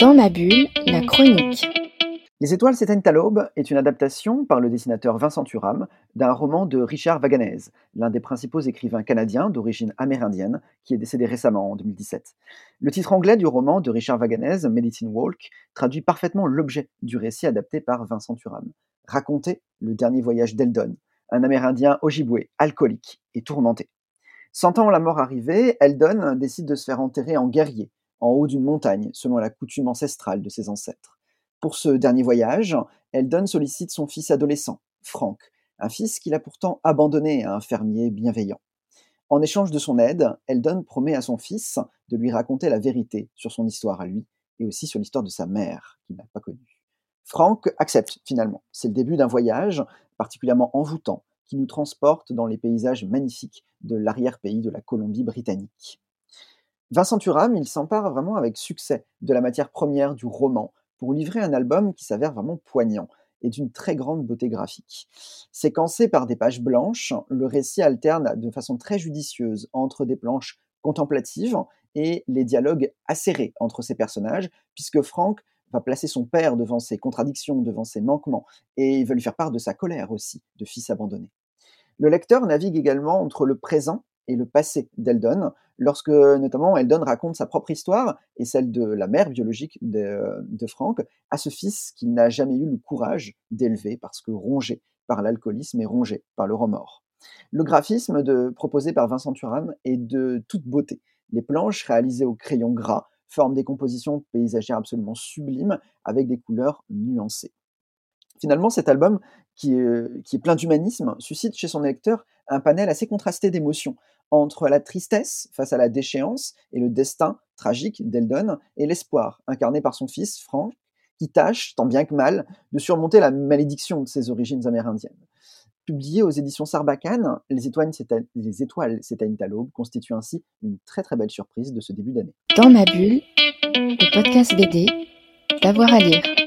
Dans ma bulle, la chronique. Les étoiles s'éteignent à l'aube est une adaptation par le dessinateur Vincent Turam d'un roman de Richard Vaganese, l'un des principaux écrivains canadiens d'origine amérindienne qui est décédé récemment en 2017. Le titre anglais du roman de Richard Vaganese, Medicine Walk, traduit parfaitement l'objet du récit adapté par Vincent Turam. Raconter le dernier voyage d'Eldon, un amérindien Ojibwe, alcoolique et tourmenté. Sentant la mort arriver, Eldon décide de se faire enterrer en guerrier, en haut d'une montagne, selon la coutume ancestrale de ses ancêtres. Pour ce dernier voyage, Eldon sollicite son fils adolescent, Frank, un fils qu'il a pourtant abandonné à un fermier bienveillant. En échange de son aide, Eldon promet à son fils de lui raconter la vérité sur son histoire à lui et aussi sur l'histoire de sa mère, qu'il n'a pas connue. Frank accepte finalement. C'est le début d'un voyage particulièrement envoûtant qui nous transporte dans les paysages magnifiques de l'arrière-pays de la Colombie-Britannique. Vincent Turam, il s'empare vraiment avec succès de la matière première du roman pour livrer un album qui s'avère vraiment poignant et d'une très grande beauté graphique. Séquencé par des pages blanches, le récit alterne de façon très judicieuse entre des planches contemplatives et les dialogues acérés entre ces personnages, puisque Frank va placer son père devant ses contradictions, devant ses manquements, et il veut lui faire part de sa colère aussi, de fils abandonné. Le lecteur navigue également entre le présent et le passé d'Eldon, lorsque notamment Eldon raconte sa propre histoire et celle de la mère biologique de, de Frank à ce fils qu'il n'a jamais eu le courage d'élever parce que rongé par l'alcoolisme et rongé par le remords. Le graphisme proposé par Vincent Turam est de toute beauté. Les planches réalisées au crayon gras forment des compositions paysagères absolument sublimes avec des couleurs nuancées. Finalement, cet album, qui est, qui est plein d'humanisme, suscite chez son lecteur un panel assez contrasté d'émotions, entre la tristesse face à la déchéance et le destin tragique d'Eldon, et l'espoir, incarné par son fils, Frank, qui tâche, tant bien que mal, de surmonter la malédiction de ses origines amérindiennes. Publié aux éditions Sarbacane, Les étoiles s'éteignent à l'aube constitue ainsi une très très belle surprise de ce début d'année. Dans ma bulle, le podcast BD, d'avoir à lire.